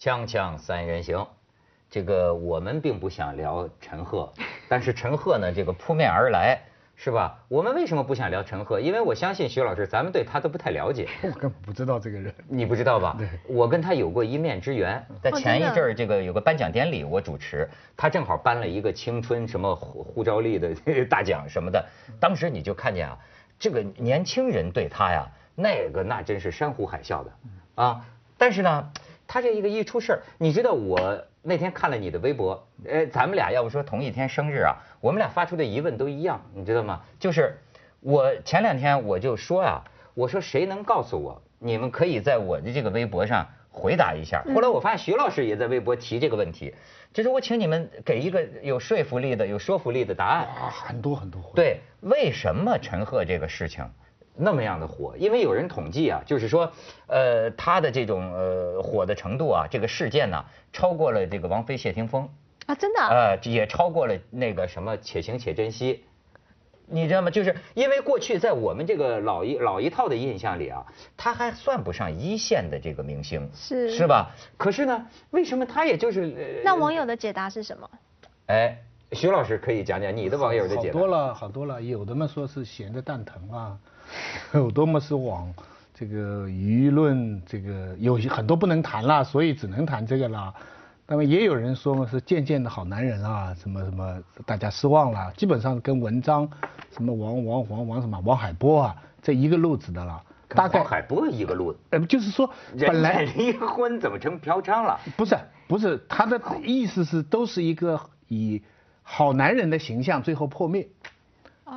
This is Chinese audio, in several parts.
锵锵三人行，这个我们并不想聊陈赫，但是陈赫呢，这个扑面而来，是吧？我们为什么不想聊陈赫？因为我相信徐老师，咱们对他都不太了解。我根本不知道这个人。你不知道吧？对，我跟他有过一面之缘，在前一阵儿这个有个颁奖典礼，我主持，他正好颁了一个青春什么呼呼召力的大奖什么的，当时你就看见啊，这个年轻人对他呀，那个那真是山呼海啸的啊，但是呢。他这一个一出事儿，你知道我那天看了你的微博，呃，咱们俩要不说同一天生日啊，我们俩发出的疑问都一样，你知道吗？就是我前两天我就说啊，我说谁能告诉我，你们可以在我的这个微博上回答一下。后来我发现徐老师也在微博提这个问题，就是我请你们给一个有说服力的、有说服力的答案。啊，很多很多。对，为什么陈赫这个事情？那么样的火，因为有人统计啊，就是说，呃，他的这种呃火的程度啊，这个事件呢，超过了这个王菲谢霆锋啊，真的，呃，也超过了那个什么且行且珍惜，你知道吗？就是因为过去在我们这个老一老一套的印象里啊，他还算不上一线的这个明星，是是吧？可是呢，为什么他也就是？那网友的解答是什么？哎，徐老师可以讲讲你的网友的解答。好多了，好多了，有的嘛说是闲的蛋疼啊。有多么是往这个舆论，这个有很多不能谈了，所以只能谈这个了。那么也有人说嘛，是渐渐的好男人啊，什么什么，大家失望了。基本上跟文章，什么王王王王什么王海波啊，这一个路子的了。大概王海波一个路子。呃，就是说，本来离婚怎么成嫖娼了？不是，不是，他的意思是都是一个以好男人的形象最后破灭。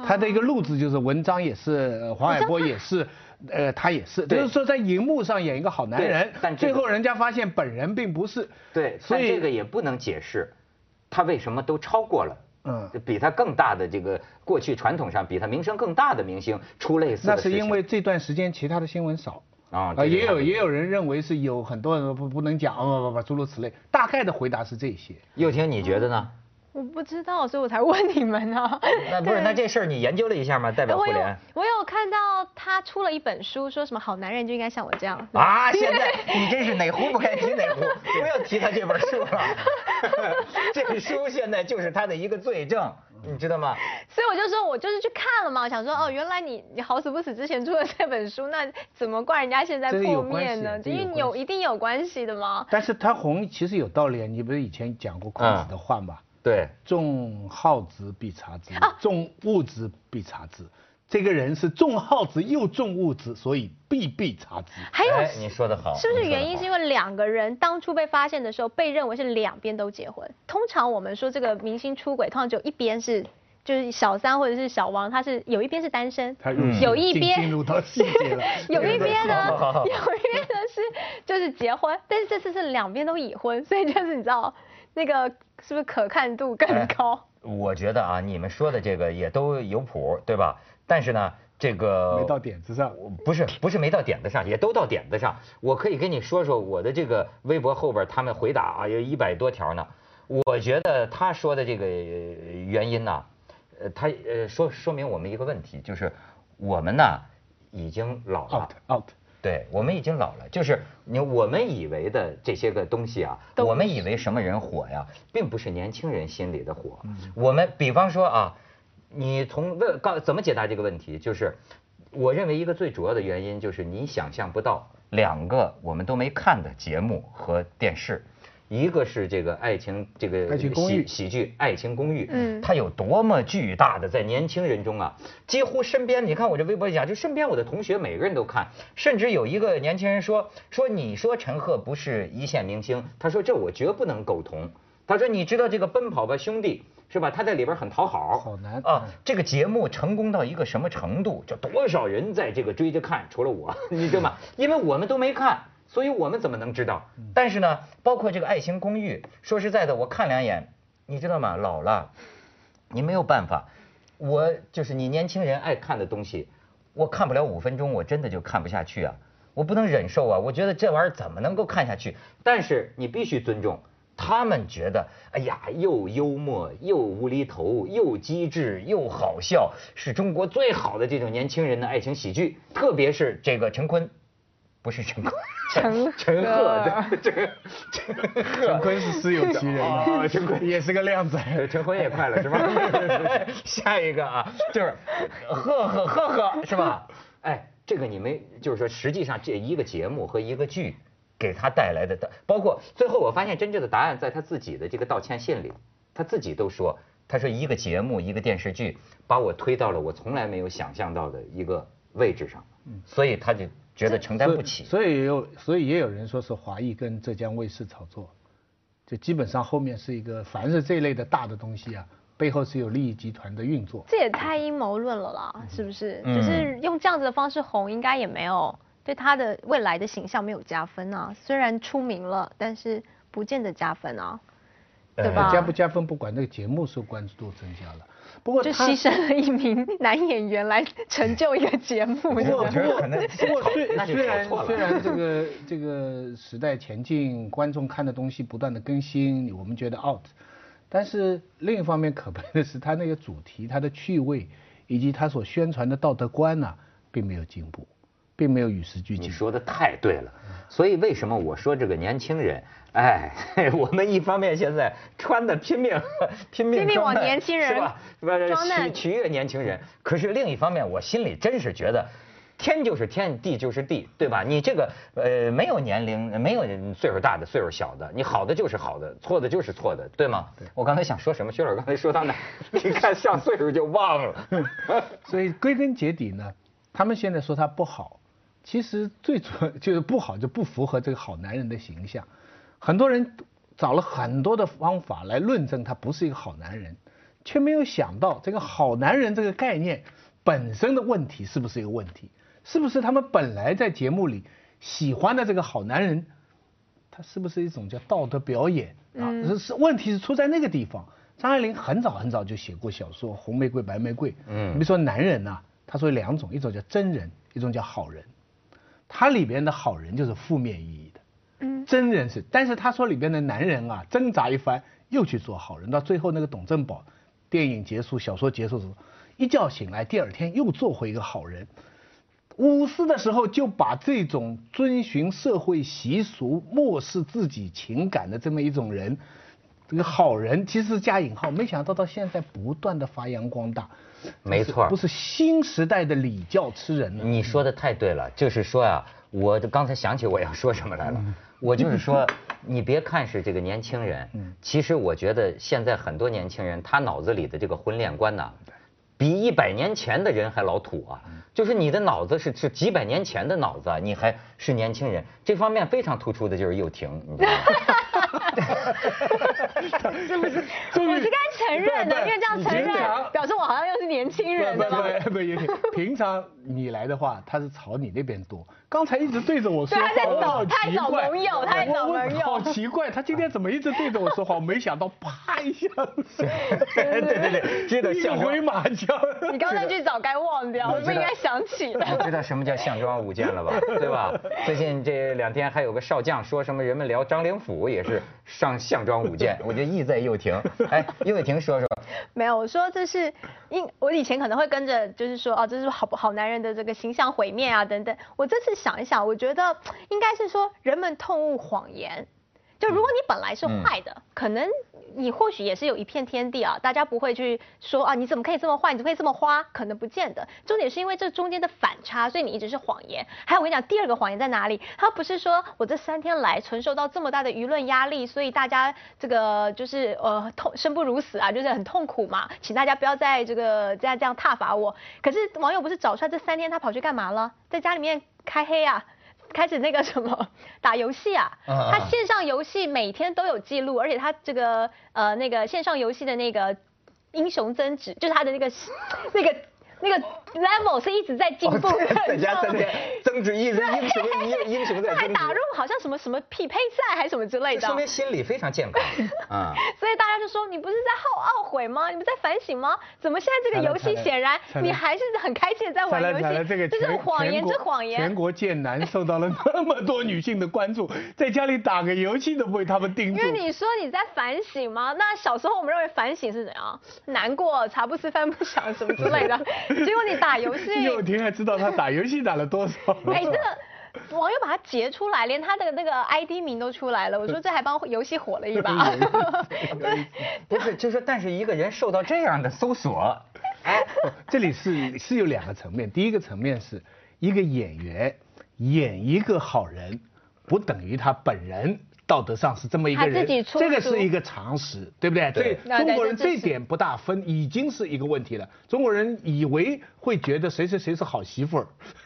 他的一个路子就是文章也是，黄海波也是，呃，他也是，就是说在荧幕上演一个好男人，但最后人家发现本人并不是。对，所以这个也不能解释，他为什么都超过了，嗯，比他更大的这个过去传统上比他名声更大的明星出类似的。那是因为这段时间其他的新闻少啊，也有也有人认为是有很多人不不能讲，不不不诸如此类。大概的回答是这些。又婷，你觉得呢？我不知道，所以我才问你们呢。那不是，那这事儿你研究了一下吗？代表互联。我有看到他出了一本书，说什么好男人就应该像我这样。啊，现在你真是哪壶不开提哪壶，不要提他这本书了。这本书现在就是他的一个罪证，你知道吗？所以我就说，我就是去看了嘛，想说哦，原来你你好死不死之前出了这本书，那怎么怪人家现在破灭呢？因为有一定有关系的吗？但是他红其实有道理，你不是以前讲过孔子的话吗？对，重好之必察之，重物之必察之。这个人是重好之又重物之，所以必必察之。还有，你说的好，是不是原因是因为两个人当初被发现的时候，被认为是两边都结婚？通常我们说这个明星出轨，通常只有一边是就是小三或者是小王，他是有一边是单身，有一边进入到细节了，有一边呢，有一边呢是就是结婚，但是这次是两边都已婚，所以就是你知道那个。是不是可看度更高？我觉得啊，你们说的这个也都有谱，对吧？但是呢，这个没到点子上，不是不是没到点子上，也都到点子上。我可以跟你说说我的这个微博后边他们回答啊，有一百多条呢。我觉得他说的这个原因呢，呃，他呃说说明我们一个问题，就是我们呢已经老了。out out。对我们已经老了，就是你我们以为的这些个东西啊，我们以为什么人火呀，并不是年轻人心里的火。我们比方说啊，你从问告怎么解答这个问题，就是我认为一个最主要的原因就是你想象不到两个我们都没看的节目和电视。一个是这个爱情这个喜喜剧《爱情公寓》，嗯，它有多么巨大的在年轻人中啊，几乎身边你看我这微博讲，就身边我的同学每个人都看，甚至有一个年轻人说说你说陈赫不是一线明星，他说这我绝不能苟同。他说你知道这个《奔跑吧兄弟》是吧？他在里边很讨好，好难啊。这个节目成功到一个什么程度？就多少人在这个追着看，除了我，你知道吗？因为我们都没看。所以我们怎么能知道？但是呢，包括这个《爱情公寓》，说实在的，我看两眼，你知道吗？老了，你没有办法。我就是你年轻人爱看的东西，我看不了五分钟，我真的就看不下去啊！我不能忍受啊！我觉得这玩意儿怎么能够看下去？但是你必须尊重他们，觉得哎呀，又幽默又无厘头，又机智又好笑，是中国最好的这种年轻人的爱情喜剧。特别是这个陈坤。不是陈坤，陈 陈赫，这个 陈坤是私有其人。啊，陈坤。也是个靓仔，陈坤也快了是吧？下一个啊，就是赫赫赫赫是吧？哎，这个你们就是说，实际上这一个节目和一个剧给他带来的，包括最后我发现真正的答案在他自己的这个道歉信里，他自己都说，他说一个节目一个电视剧把我推到了我从来没有想象到的一个位置上，所以他就觉得承担不起。所以也有，所以也有人说是华谊跟浙江卫视炒作，就基本上后面是一个，凡是这类的大的东西啊。背后是有利益集团的运作，这也太阴谋论了啦，是不是？就是用这样子的方式红，应该也没有对他的未来的形象没有加分啊。虽然出名了，但是不见得加分啊，对吧？加不加分不管，那个节目受关注度增加了。不过就牺牲了一名 男演员来成就一个节目。不过不过 不过虽 虽然虽然这个这个时代前进，观众看的东西不断的更新，我们觉得 out。但是另一方面可悲的是，他那个主题、他的趣味以及他所宣传的道德观呢，并没有进步，并没有与时俱进。你说的太对了，所以为什么我说这个年轻人，哎，我们一方面现在穿的 拼命拼命拼命往年轻人是吧？取取悦年轻人，可是另一方面，我心里真是觉得。天就是天，地就是地，对吧？你这个呃没有年龄，没有岁数大的，岁数小的，你好的就是好的，错的就是错的，对吗？我刚才想说什么，薛老师刚才说到哪？你看上岁数就忘了。所以归根结底呢，他们现在说他不好，其实最主要就是不好就不符合这个好男人的形象。很多人找了很多的方法来论证他不是一个好男人，却没有想到这个好男人这个概念本身的问题是不是一个问题。是不是他们本来在节目里喜欢的这个好男人，他是不是一种叫道德表演啊？是是，问题是出在那个地方。张爱玲很早很早就写过小说《红玫瑰白玫瑰》。嗯。比如说男人呐，他说两种，一种叫真人，一种叫好人。他里边的好人就是负面意义的。嗯。真人是，但是他说里边的男人啊，挣扎一番又去做好人，到最后那个董振宝，电影结束，小说结束的时候，一觉醒来，第二天又做回一个好人。五四的时候就把这种遵循社会习俗、漠视自己情感的这么一种人，这个好人其实加引号，没想到到现在不断的发扬光大。没错，不是新时代的礼教吃人了。你说的太对了，就是说啊，我刚才想起我要说什么来了，我就是说，你别看是这个年轻人，其实我觉得现在很多年轻人他脑子里的这个婚恋观呢。比一百年前的人还老土啊！就是你的脑子是是几百年前的脑子，你还是年轻人，这方面非常突出的就是又婷，你知道吗？是不是？我是该承认的，因为这样承认表示我好像又是年轻人了。不不不，平常你来的话，他是朝你那边多。刚才一直对着我说话，好奇怪，太找朋友，好奇怪，他今天怎么一直对着我说话？没想到啪一下，对对对，知道像回马枪。你刚才句早该忘掉，我不应该想起的。知道什么叫项庄舞剑了吧？对吧？最近这两天还有个少将说什么，人们聊张灵甫也是上项庄舞剑，我觉得意在又廷。哎，又廷说说。没有，我说这是因我以前可能会跟着，就是说哦，这是好好男人的这个形象毁灭啊等等。我这次想一想，我觉得应该是说人们痛恶谎言。就如果你本来是坏的，可能你或许也是有一片天地啊，大家不会去说啊，你怎么可以这么坏，你怎么可以这么花？可能不见得。重点是因为这中间的反差，所以你一直是谎言。还有我跟你讲，第二个谎言在哪里？他不是说我这三天来承受到这么大的舆论压力，所以大家这个就是呃痛生不如死啊，就是很痛苦嘛，请大家不要再这个这样这样挞伐我。可是网友不是找出来这三天他跑去干嘛了？在家里面开黑啊。开始那个什么 打游戏啊，他线上游戏每天都有记录，而且他这个呃那个线上游戏的那个英雄增值，就是他的那个 那个。那个 level 是一直在进步，增加增加增值，一直英雄英英雄在增值。还打入好像什么什么匹配赛还是什么之类的，说明心理非常健康 啊。所以大家就说你不是在后懊悔吗？你不在反省吗？怎么现在这个游戏显然你还是很开心的在玩游戏？这是谎言这谎言。全国剑男受到了那么多女性的关注，在家里打个游戏都不被他们盯住。因为你说你在反省吗？那小时候我们认为反省是怎样？难过，茶不思饭不想什么之类的。结果你打游戏，又婷还知道他打游戏打了多少？哎，这个网友把他截出来，连他的那个 ID 名都出来了。我说这还帮游戏火了一把。不是，就是但是一个人受到这样的搜索，哎，这里是是有两个层面。第一个层面是一个演员演一个好人，不等于他本人。道德上是这么一个人，这个是一个常识，对不对？对。中国人这点不大分，已经是一个问题了。中国人以为会觉得谁谁谁是好媳妇儿，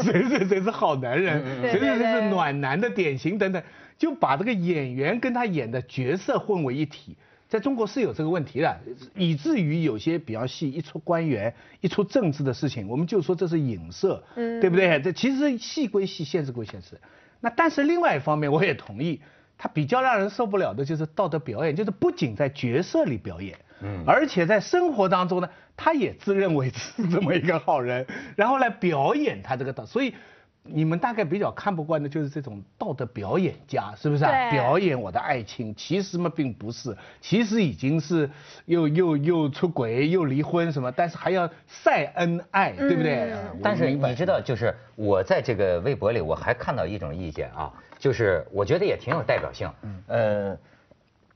谁谁谁是好男人，谁谁谁是暖男的典型等等，就把这个演员跟他演的角色混为一体。在中国是有这个问题的，以至于有些比较戏一出官员，一出政治的事情，我们就说这是影射，嗯对不对？这其实戏归戏，现实归现实。那但是另外一方面，我也同意。他比较让人受不了的就是道德表演，就是不仅在角色里表演，嗯，而且在生活当中呢，他也自认为是这么一个好人，然后来表演他这个道，所以你们大概比较看不惯的就是这种道德表演家，是不是啊？表演我的爱情，其实嘛并不是，其实已经是又又又出轨又离婚什么，但是还要晒恩爱，对不对？但是你知道，就是我在这个微博里，我还看到一种意见啊。就是我觉得也挺有代表性，呃，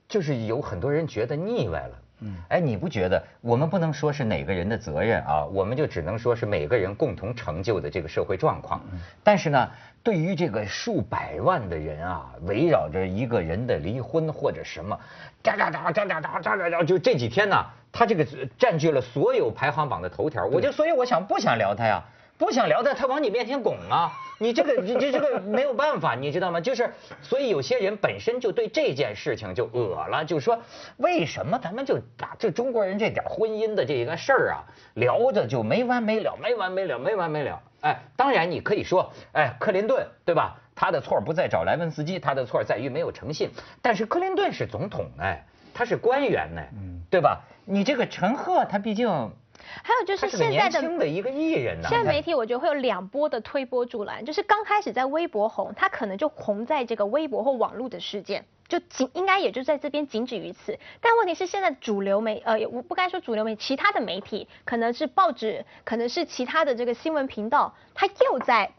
就是有很多人觉得腻歪了，嗯，哎，你不觉得？我们不能说是哪个人的责任啊，我们就只能说是每个人共同成就的这个社会状况。但是呢，对于这个数百万的人啊，围绕着一个人的离婚或者什么，喳喳喳喳喳喳喳喳喳，就这几天呢，他这个占据了所有排行榜的头条，我就所以我想不想聊他呀？不想聊的，他往你面前拱啊！你这个，你这这个没有办法，你知道吗？就是，所以有些人本身就对这件事情就恶了，就说为什么咱们就把这中国人这点婚姻的这个事儿啊聊着就没完没了，没完没了，没完没了。哎，当然你可以说，哎，克林顿对吧？他的错不在找莱文斯基，他的错在于没有诚信。但是克林顿是总统哎，他是官员呢，对吧？你这个陈赫他毕竟。还有就是现在的一个艺人现在媒体我觉得会有两波的推波助澜，就是刚开始在微博红，他可能就红在这个微博或网络的事件，就仅应该也就在这边仅止于此。但问题是现在主流媒呃，我不该说主流媒，其他的媒体可能是报纸，可能是其他的这个新闻频道，他又在。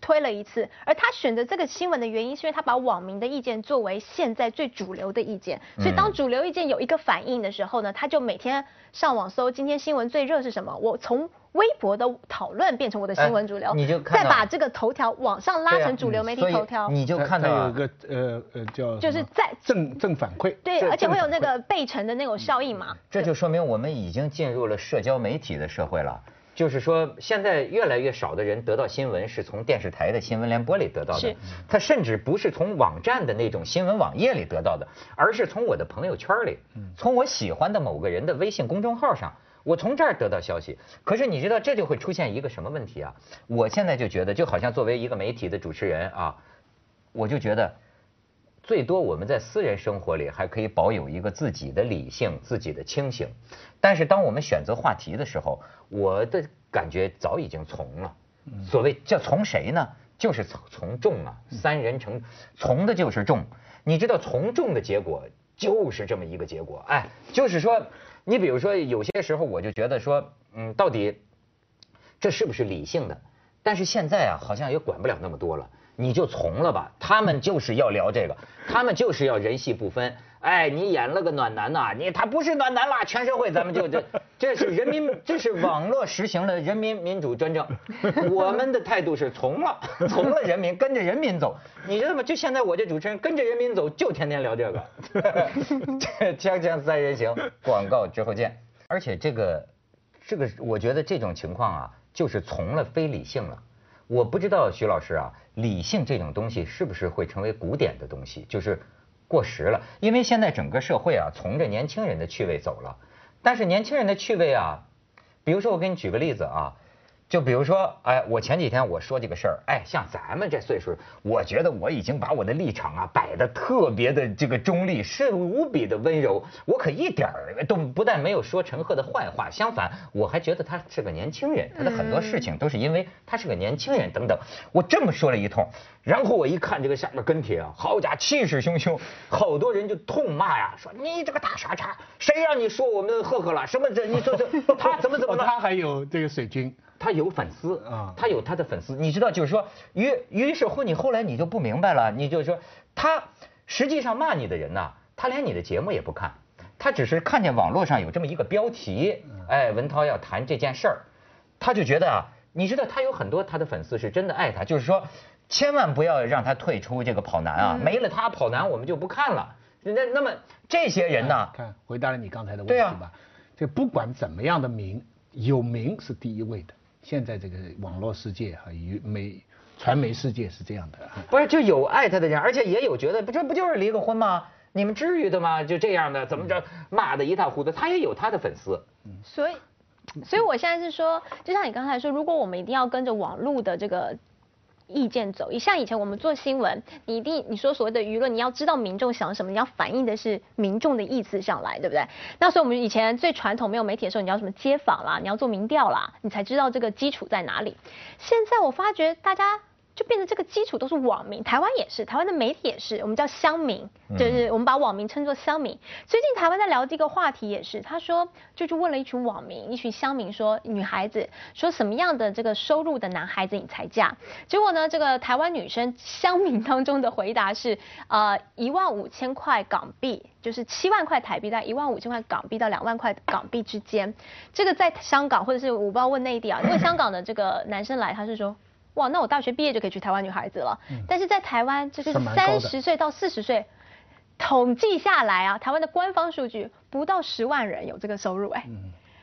推了一次，而他选择这个新闻的原因，是因为他把网民的意见作为现在最主流的意见。所以当主流意见有一个反应的时候呢，他就每天上网搜今天新闻最热是什么。我从微博的讨论变成我的新闻主流，你就再把这个头条往上拉成主流媒体头条，你就看到有一个呃呃叫就是在正正反馈，对，而且会有那个背成的那种效应嘛。这就说明我们已经进入了社交媒体的社会了。就是说，现在越来越少的人得到新闻是从电视台的新闻联播里得到的，他甚至不是从网站的那种新闻网页里得到的，而是从我的朋友圈里，从我喜欢的某个人的微信公众号上，我从这儿得到消息。可是你知道，这就会出现一个什么问题啊？我现在就觉得，就好像作为一个媒体的主持人啊，我就觉得。最多我们在私人生活里还可以保有一个自己的理性、自己的清醒，但是当我们选择话题的时候，我的感觉早已经从了。所谓叫从谁呢？就是从从众啊，三人成从的就是众。你知道从众的结果就是这么一个结果。哎，就是说，你比如说有些时候我就觉得说，嗯，到底这是不是理性的？但是现在啊，好像也管不了那么多了。你就从了吧，他们就是要聊这个，他们就是要人戏不分。哎，你演了个暖男呐，你他不是暖男啦，全社会咱们就这，这是人民，这是网络实行了人民民主专政。我们的态度是从了，从了人民，跟着人民走。你知道吗？就现在我这主持人跟着人民走，就天天聊这个。锵锵三人行，广告之后见。而且这个，这个，我觉得这种情况啊，就是从了非理性了。我不知道徐老师啊，理性这种东西是不是会成为古典的东西，就是过时了？因为现在整个社会啊，从着年轻人的趣味走了，但是年轻人的趣味啊，比如说我给你举个例子啊。就比如说，哎，我前几天我说这个事儿，哎，像咱们这岁数，我觉得我已经把我的立场啊摆的特别的这个中立，是无比的温柔，我可一点儿都不但没有说陈赫的坏话，相反，我还觉得他是个年轻人，他的很多事情都是因为他是个年轻人等等，我这么说了一通，然后我一看这个下面跟帖啊，好家伙，气势汹汹，好多人就痛骂呀，说你这个大傻叉，谁让你说我们赫赫了？什么这你说这他怎么怎么了？他还有这个水军。他有粉丝啊，他有他的粉丝。你知道，就是说，于于是乎，你后来你就不明白了。你就说，他实际上骂你的人呢，他连你的节目也不看，他只是看见网络上有这么一个标题，哎，文涛要谈这件事儿，他就觉得啊，你知道，他有很多他的粉丝是真的爱他，就是说，千万不要让他退出这个跑男啊，没了他跑男我们就不看了。那那么这些人呢？看，回答了你刚才的问题吧。这不管怎么样的名，有名是第一位的。现在这个网络世界哈，与媒传媒世界是这样的。不是，就有爱他的人，而且也有觉得，不这不就是离个婚吗？你们至于的吗？就这样的，怎么着骂的一塌糊涂？他也有他的粉丝。所以，所以我现在是说，就像你刚才说，如果我们一定要跟着网络的这个。意见走，像以前我们做新闻，你一定你说所谓的舆论，你要知道民众想什么，你要反映的是民众的意思上来，对不对？那所以我们以前最传统没有媒体的时候，你要什么街访啦，你要做民调啦，你才知道这个基础在哪里。现在我发觉大家。就变成这个基础都是网民，台湾也是，台湾的媒体也是，我们叫乡民，就是我们把网民称作乡民。最近台湾在聊这个话题也是，他说就去问了一群网民，一群乡民说，女孩子说什么样的这个收入的男孩子你才嫁？结果呢，这个台湾女生乡民当中的回答是，呃，一万五千块港币，就是七万块台币到一万五千块港币到两万块港币之间。这个在香港或者是我不知道问内地啊，因为香港的这个男生来，他是说。哇，那我大学毕业就可以去台湾女孩子了。但是在台湾，就是三十岁到四十岁，统计下来啊，台湾的官方数据不到十万人有这个收入哎。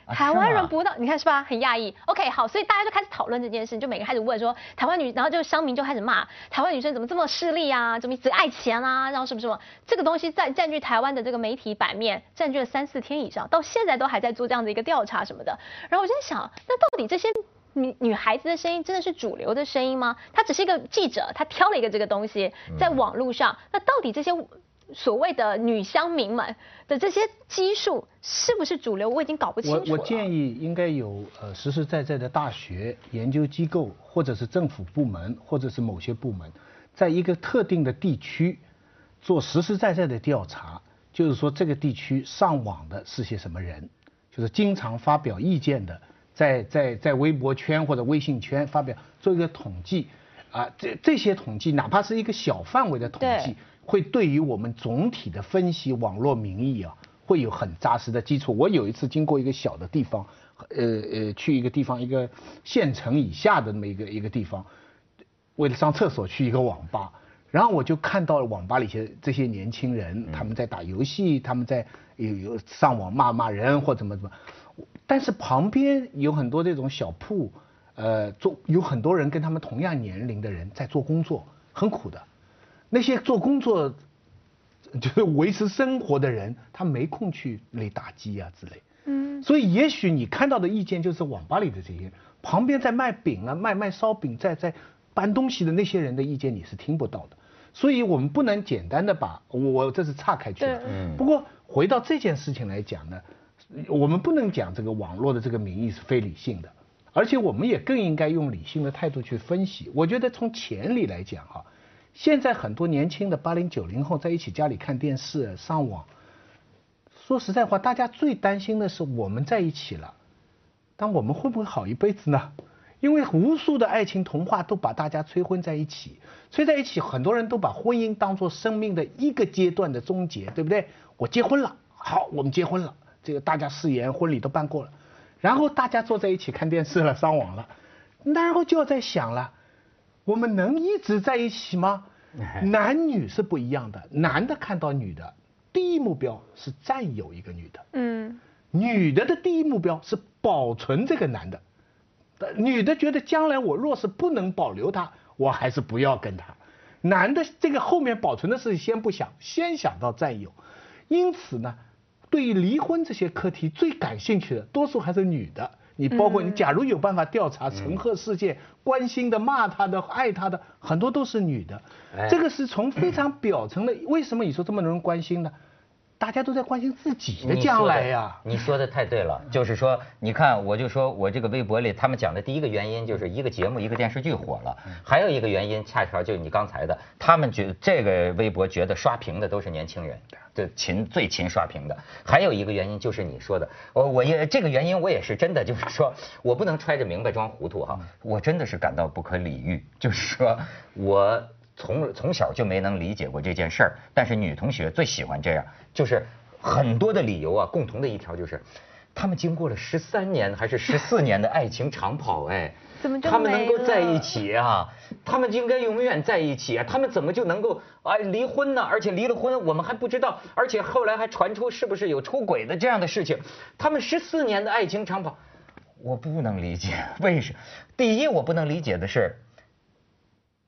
台湾人不到，你看是吧？很讶异。OK，好，所以大家就开始讨论这件事，就每个开始问说，台湾女，然后就乡民就开始骂台湾女生怎么这么势利啊，怎么只爱钱啊，然后什么什么，这个东西在占据台湾的这个媒体版面，占据了三四天以上，到现在都还在做这样的一个调查什么的。然后我就在想，那到底这些？女女孩子的声音真的是主流的声音吗？她只是一个记者，她挑了一个这个东西在网络上。那到底这些所谓的女乡民们的这些基数是不是主流？我已经搞不清楚了。我我建议应该有呃实实在在的大学研究机构，或者是政府部门，或者是某些部门，在一个特定的地区做实实在在的调查，就是说这个地区上网的是些什么人，就是经常发表意见的。在在在微博圈或者微信圈发表做一个统计，啊，这这些统计哪怕是一个小范围的统计，会对于我们总体的分析网络民意啊，会有很扎实的基础。我有一次经过一个小的地方，呃呃，去一个地方一个县城以下的那么一个一个地方，为了上厕所去一个网吧，然后我就看到了网吧里些这些年轻人，他们在打游戏，他们在有有上网骂骂人或怎么怎么。但是旁边有很多这种小铺，呃，做有很多人跟他们同样年龄的人在做工作，很苦的。那些做工作就是维持生活的人，他没空去累打击啊之类。嗯。所以也许你看到的意见就是网吧里的这些，旁边在卖饼啊、卖卖烧饼、在在搬东西的那些人的意见你是听不到的。所以我们不能简单的把我这是岔开去了。嗯。不过回到这件事情来讲呢。我们不能讲这个网络的这个民意是非理性的，而且我们也更应该用理性的态度去分析。我觉得从潜力来讲哈，现在很多年轻的八零九零后在一起家里看电视、上网，说实在话，大家最担心的是我们在一起了，但我们会不会好一辈子呢？因为无数的爱情童话都把大家催婚在一起，催在一起，很多人都把婚姻当做生命的一个阶段的终结，对不对？我结婚了，好，我们结婚了。这个大家誓言婚礼都办过了，然后大家坐在一起看电视了，上网了，然后就要在想了，我们能一直在一起吗？男女是不一样的，男的看到女的，第一目标是占有一个女的，嗯，女的的第一目标是保存这个男的，女的觉得将来我若是不能保留他，我还是不要跟他，男的这个后面保存的事先不想，先想到占有，因此呢。对于离婚这些课题最感兴趣的，多数还是女的。你包括你，假如有办法调查陈赫事件，关心的、骂他的、爱他的，很多都是女的。这个是从非常表层的。为什么你说这么多人关心呢？大家都在关心自己的将来呀。你说的太对了，就是说，你看，我就说我这个微博里，他们讲的第一个原因就是一个节目、一个电视剧火了，还有一个原因恰巧就是你刚才的，他们觉这个微博觉得刷屏的都是年轻人，就勤最勤刷屏的。还有一个原因就是你说的，我我也这个原因我也是真的，就是说我不能揣着明白装糊涂哈，我真的是感到不可理喻，就是说我。从从小就没能理解过这件事儿，但是女同学最喜欢这样，就是很多的理由啊，共同的一条就是，他们经过了十三年还是十四年的爱情长跑，哎，怎么他们能够在一起啊？他们应该永远在一起啊？他们怎么就能够啊离婚呢？而且离了婚我们还不知道，而且后来还传出是不是有出轨的这样的事情？他们十四年的爱情长跑，我不能理解为什么？第一，我不能理解的是。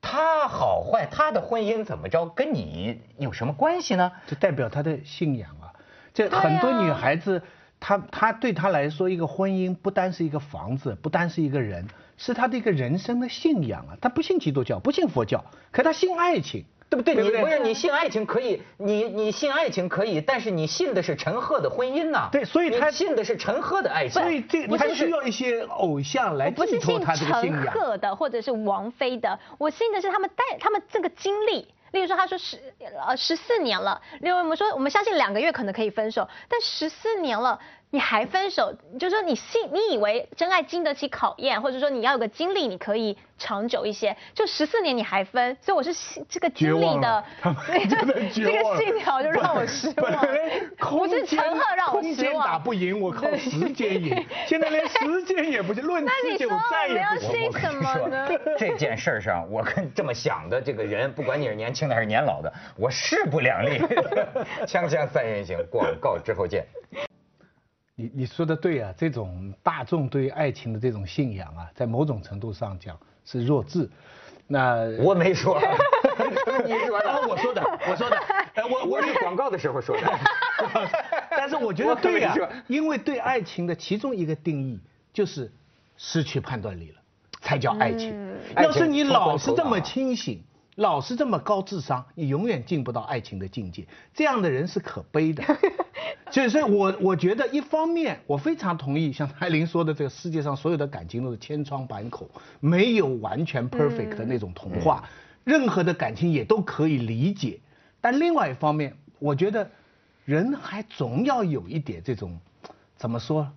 他好坏，他的婚姻怎么着，跟你有什么关系呢？这代表他的信仰啊！这很多女孩子，她她对她来说，一个婚姻不单是一个房子，不单是一个人，是她的一个人生的信仰啊！她不信基督教，不信佛教，可她信爱情。对不对？你不是你信爱情可以，你你信爱情可以，但是你信的是陈赫的婚姻呐。对，所以他信的是陈赫的爱情。所以这他需要一些偶像来寄托他这个信仰。不是信陈赫的，或者是王菲的，我信的是他们带他们这个经历。例如说，他说十呃十四年了，另外我们说我们相信两个月可能可以分手，但十四年了。你还分手，就是说你信你以为真爱经得起考验，或者说你要有个经历，你可以长久一些。就十四年你还分，所以我是这个经历的，这个信条就让我失望。不是陈赫让我失望。空间打不赢，我靠时间赢。现在连时间也不行，论 持久再也不行。我跟你说，这件事上，我跟这么想的这个人，不管你是年轻的还是年老的，我势不两立。锵锵三人行，广告之后见。你你说的对啊，这种大众对爱情的这种信仰啊，在某种程度上讲是弱智。那 我没说，你说的，我说的，我说的，我我是广告的时候说的。但是我觉得对啊，因为对爱情的其中一个定义就是失去判断力了，才叫爱情。要是你老是这么清醒。老是这么高智商，你永远进不到爱情的境界。这样的人是可悲的。所以，所以我我觉得，一方面我非常同意像艾琳说的，这个世界上所有的感情都是千疮百孔，没有完全 perfect 的那种童话，任何的感情也都可以理解。但另外一方面，我觉得人还总要有一点这种，怎么说？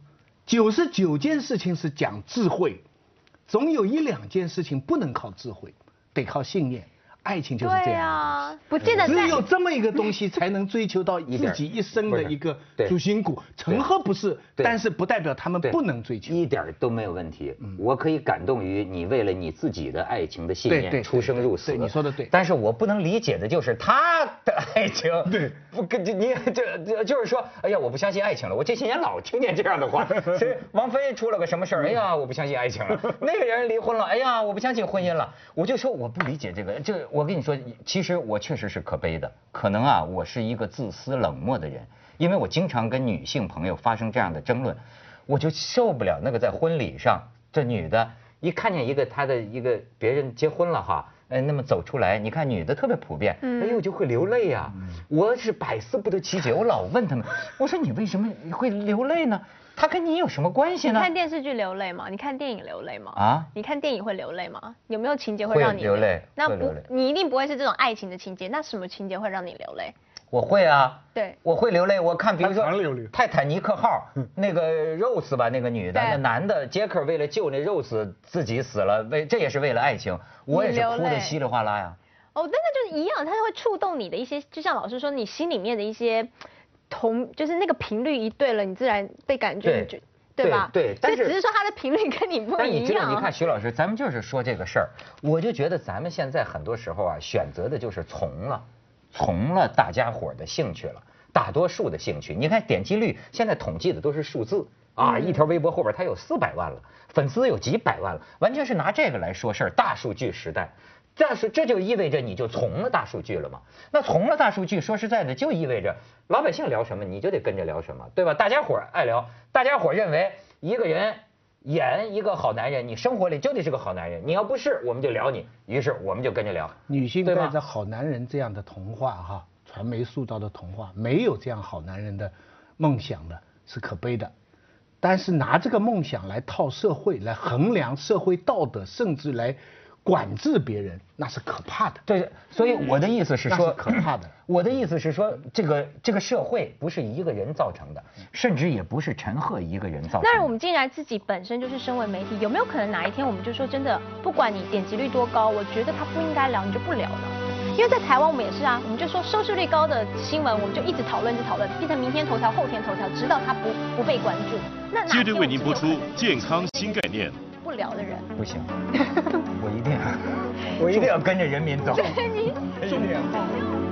九十九件事情是讲智慧，总有一两件事情不能靠智慧，得靠信念。爱情就是这样，不见得只有这么一个东西才能追求到 自己一生的一个主心骨。陈赫不是，但是不代表他们不能追求，一点都没有问题。我可以感动于你为了你自己的爱情的信念出生入死。你说的对，但是我不能理解的就是他的爱情。对，不跟你这就是说，哎呀，我不相信爱情了。我这些年老听见这样的话，谁王菲出了个什么事儿？哎呀，我不相信爱情了。那个人离婚了，哎呀，我不相信婚姻了。我就说我不理解这个，就。我跟你说，其实我确实是可悲的。可能啊，我是一个自私冷漠的人，因为我经常跟女性朋友发生这样的争论，我就受不了那个在婚礼上，这女的一看见一个她的一个别人结婚了哈，哎，那么走出来，你看女的特别普遍，哎呦就会流泪呀。我是百思不得其解，我老问他们，我说你为什么会流泪呢？他跟你有什么关系呢？你看电视剧流泪吗？你看电影流泪吗？啊？你看电影会流泪吗？有没有情节会让你流泪？那不，你一定不会是这种爱情的情节。那什么情节会让你流泪？我会啊。对。我会流泪。我看，比如说《泰坦尼克号》，那个 Rose 吧，那个女的，那男的杰克为了救那 Rose 自己死了，为这也是为了爱情，我也是哭的稀里哗啦呀。哦，那那就是一样，它会触动你的一些，就像老师说，你心里面的一些。同就是那个频率一对了，你自然被感觉就，对吧？对，但是只是说它的频率跟你不一样。但你知道，你看徐老师，咱们就是说这个事儿，我就觉得咱们现在很多时候啊，选择的就是从了，从了大家伙的兴趣了，大多数的兴趣。你看点击率，现在统计的都是数字啊，一条微博后边它有四百万了，粉丝有几百万了，完全是拿这个来说事儿，大数据时代。这是这就意味着你就从了大数据了嘛？那从了大数据，说实在的，就意味着老百姓聊什么你就得跟着聊什么，对吧？大家伙爱聊，大家伙认为一个人演一个好男人，你生活里就得是个好男人。你要不是，我们就聊你，于是我们就跟着聊。女性带着好男人这样的童话哈。传媒塑造的童话，没有这样好男人的梦想的，是可悲的。但是拿这个梦想来套社会，来衡量社会道德，甚至来管制别人，那是可怕的。对，所以我的意思是说，可怕的。我的意思是说，这个这个社会不是一个人造成的，甚至也不是陈赫一个人造成。那我们既然自己本身就是身为媒体，有没有可能哪一天我们就说真的，不管你点击率多高，我觉得他不应该聊，你就不聊了？因为在台湾我们也是啊，我们就说收视率高的新闻，我们就一直讨论，一直讨论，变成明天头条、后天头条，直到他不不被关注。那接着为您播出健康新概念。不了的人不行，我一定要，我一定要跟着人民走。对你，一定要。